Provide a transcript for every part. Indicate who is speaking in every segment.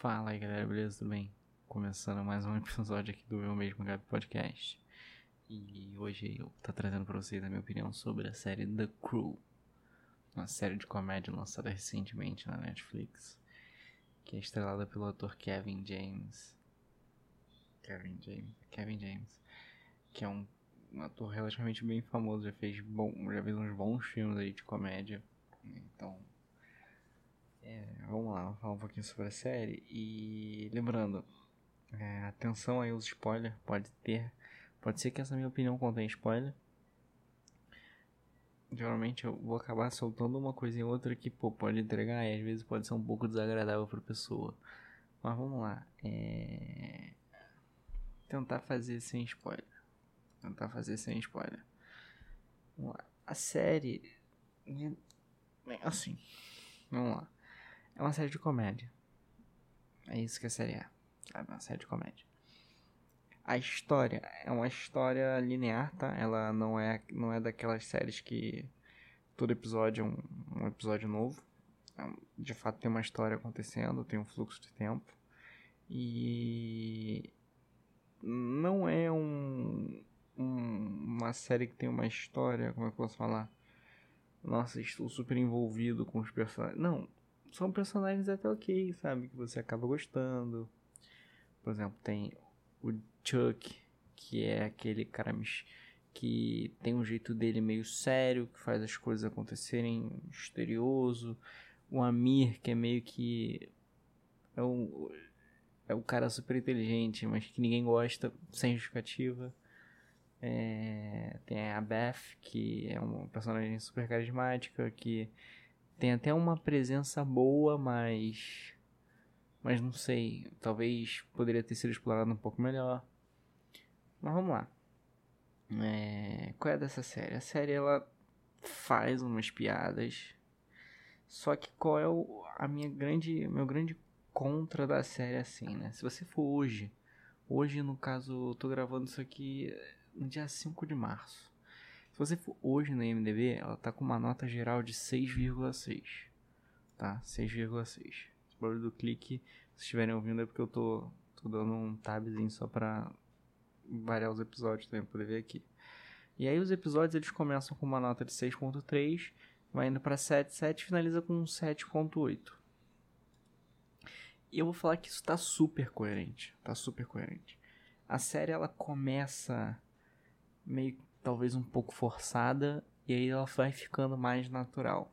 Speaker 1: Fala aí galera, beleza? Tudo bem? Começando mais um episódio aqui do meu mesmo Gabi Podcast. E hoje eu tô trazendo pra vocês a minha opinião sobre a série The Crew. Uma série de comédia lançada recentemente na Netflix. Que é estrelada pelo ator Kevin James. Kevin James. Kevin James. Que é um, um ator relativamente bem famoso. Já fez, bom, já fez uns bons filmes aí de comédia. Então, é, vamos lá, vamos falar um pouquinho sobre a série. E lembrando, é, atenção aí aos spoilers, pode ter. Pode ser que essa minha opinião contenha spoiler. Geralmente eu vou acabar soltando uma coisa em outra que pô, pode entregar e às vezes pode ser um pouco desagradável para pessoa. Mas vamos lá. É... Tentar fazer sem spoiler. Tentar fazer sem spoiler. Vamos lá. A série. Assim. Vamos lá. É uma série de comédia. É isso que a série é. Sabe? Uma série de comédia. A história é uma história linear, tá? Ela não é, não é daquelas séries que todo episódio é um, um episódio novo. É de fato tem uma história acontecendo, tem um fluxo de tempo. E não é um, um, uma série que tem uma história, como é que eu posso falar? Nossa, estou super envolvido com os personagens. Não, são personagens até ok, sabe? Que você acaba gostando. Por exemplo, tem o Chuck, que é aquele cara que tem um jeito dele meio sério, que faz as coisas acontecerem misterioso. O Amir, que é meio que. É um, é um cara super inteligente, mas que ninguém gosta, sem justificativa. É, tem a Beth, que é uma personagem super carismática, que tem até uma presença boa, mas. Mas não sei. Talvez poderia ter sido explorado um pouco melhor. Mas vamos lá. É, qual é dessa série? A série ela faz umas piadas. Só que qual é o, a minha grande, meu grande contra da série assim, né? Se você for hoje, hoje no caso, eu tô gravando isso aqui no dia 5 de março. Você for hoje no IMDb, ela tá com uma nota geral de 6,6. Tá? 6,6. Esse barulho do clique, se estiverem ouvindo, é porque eu tô, tô dando um tabzinho só pra variar os episódios também, poder ver aqui. E aí os episódios eles começam com uma nota de 6.3, vai indo para 7, 7 finaliza com 7.8. E eu vou falar que isso tá super coerente, tá super coerente. A série ela começa meio talvez um pouco forçada e aí ela vai ficando mais natural.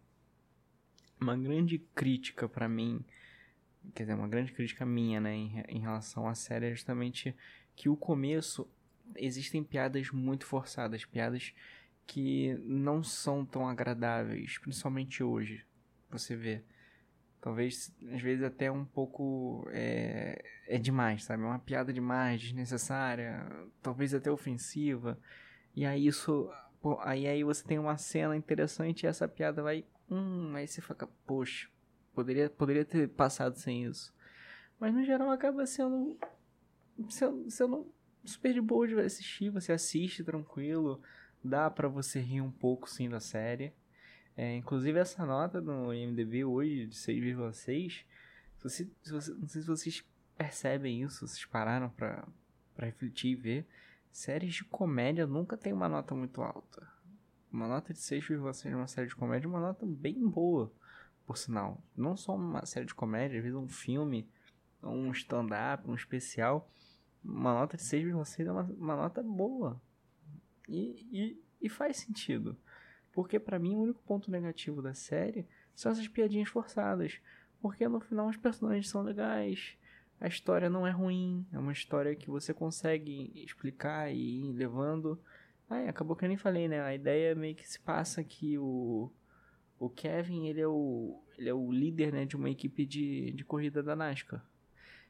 Speaker 1: Uma grande crítica para mim, quer dizer, uma grande crítica minha, né, em, em relação à série é justamente que o começo existem piadas muito forçadas, piadas que não são tão agradáveis, principalmente hoje. Você vê, talvez às vezes até um pouco é, é demais, sabe? É uma piada demais, desnecessária, talvez até ofensiva. E aí isso. Pô, aí, aí você tem uma cena interessante e essa piada vai. Hum, aí você fica, poxa, poderia, poderia ter passado sem isso. Mas no geral acaba sendo. sendo, sendo super de boa de assistir. Você assiste tranquilo. Dá para você rir um pouco sim da série. É, inclusive essa nota no IMDB hoje de 6,6. Se se você, não sei se vocês percebem isso, vocês pararam pra, pra refletir e ver. Séries de comédia nunca tem uma nota muito alta. Uma nota de 6,6 numa série de comédia é uma nota bem boa, por sinal. Não só uma série de comédia, às vezes um filme, um stand-up, um especial. Uma nota de 6,6 é uma, uma nota boa. E, e, e faz sentido. Porque para mim o único ponto negativo da série são essas piadinhas forçadas. Porque no final os personagens são legais, a história não é ruim, é uma história que você consegue explicar e ir levando. Ah, acabou que eu nem falei, né? A ideia meio que se passa que o, o Kevin, ele é o, ele é o líder, né, de uma equipe de, de corrida da NASCAR.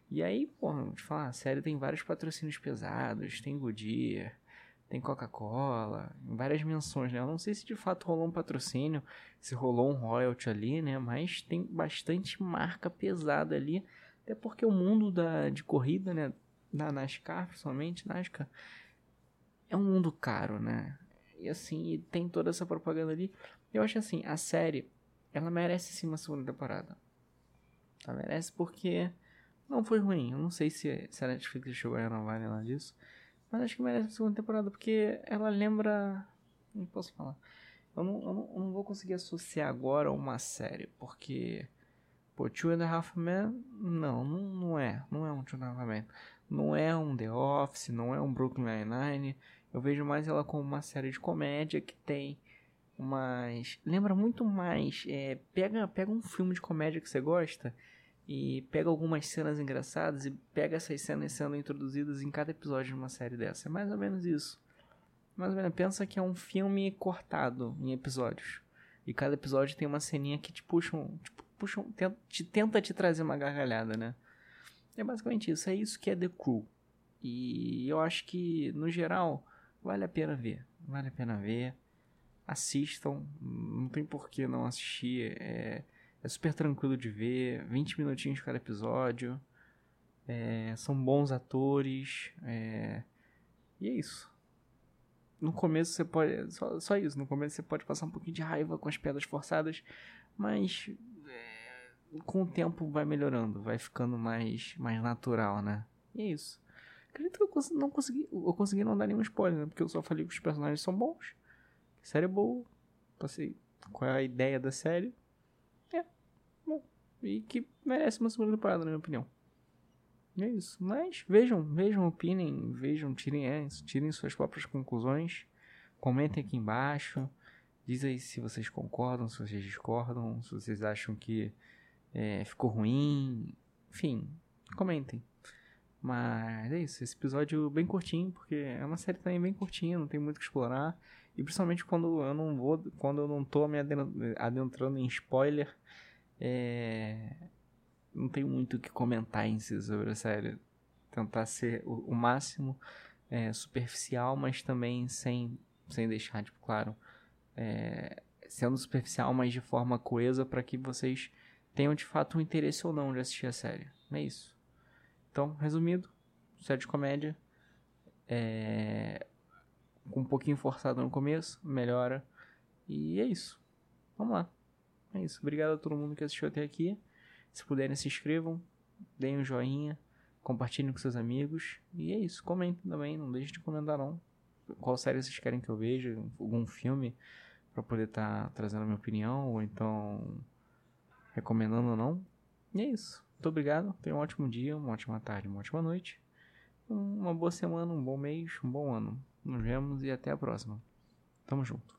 Speaker 1: E aí, pô, te falar, a série tem vários patrocínios pesados, tem Goodyear, tem Coca-Cola, várias menções, né? Eu não sei se de fato rolou um patrocínio, se rolou um royalty ali, né? Mas tem bastante marca pesada ali até porque o mundo da, de corrida, né? Da NASCAR, principalmente, NASCAR, é um mundo caro, né? E assim, tem toda essa propaganda ali. Eu acho assim, a série, ela merece sim uma segunda temporada. Ela merece porque Não foi ruim. Eu não sei se, se a Netflix chegou a renovar nada disso. Mas acho que merece a segunda temporada, porque ela lembra. Não posso falar. Eu não, eu não, eu não vou conseguir associar agora uma série, porque. Pô, Two and a Half Men, não, não, não é. Não é um Two and a Half Men. Não é um The Office, não é um Brooklyn Nine-Nine. Eu vejo mais ela como uma série de comédia que tem umas. Lembra muito mais. É, pega, pega um filme de comédia que você gosta e pega algumas cenas engraçadas e pega essas cenas sendo introduzidas em cada episódio de uma série dessa. É mais ou menos isso. Mais ou menos, pensa que é um filme cortado em episódios. E cada episódio tem uma ceninha que te puxam, tipo, puxam, te, tenta te trazer uma gargalhada, né? É basicamente isso, é isso que é The Crew. E eu acho que, no geral, vale a pena ver. Vale a pena ver. Assistam, não tem por que não assistir. É, é super tranquilo de ver, 20 minutinhos cada episódio. É, são bons atores. É, e é isso. No começo você pode. Só, só isso, no começo você pode passar um pouquinho de raiva com as piadas forçadas, mas com o tempo vai melhorando, vai ficando mais, mais natural, né? E é isso. Acredito que eu não consegui. Eu consegui não dar nenhum spoiler, né? Porque eu só falei que os personagens são bons. Que a série é boa. Passei qual é a ideia da série e que merece uma segunda temporada, na minha opinião. E é isso. Mas vejam, vejam, opinem, vejam, tirem, é, tirem suas próprias conclusões. Comentem aqui embaixo. Diz aí se vocês concordam, se vocês discordam, se vocês acham que é, ficou ruim. Enfim, comentem. Mas é isso, esse episódio bem curtinho, porque é uma série também bem curtinha, não tem muito o que explorar. E principalmente quando eu não vou, quando eu não tô me adentrando em spoiler, é... Não tenho muito o que comentar em si sobre a série. Tentar ser o, o máximo é, superficial, mas também sem, sem deixar, tipo, claro, é, sendo superficial, mas de forma coesa para que vocês tenham de fato um interesse ou não de assistir a série. É isso. Então, resumido, série de comédia. É, um pouquinho forçado no começo, melhora. E é isso. Vamos lá. É isso. Obrigado a todo mundo que assistiu até aqui. Se puderem, se inscrevam, deem um joinha, compartilhem com seus amigos. E é isso. Comentem também, não deixe de comentar não. Qual série vocês querem que eu veja? Algum filme para poder estar tá trazendo a minha opinião ou então recomendando ou não. E é isso. Muito obrigado. Tenha um ótimo dia, uma ótima tarde, uma ótima noite. Uma boa semana, um bom mês, um bom ano. Nos vemos e até a próxima. Tamo junto.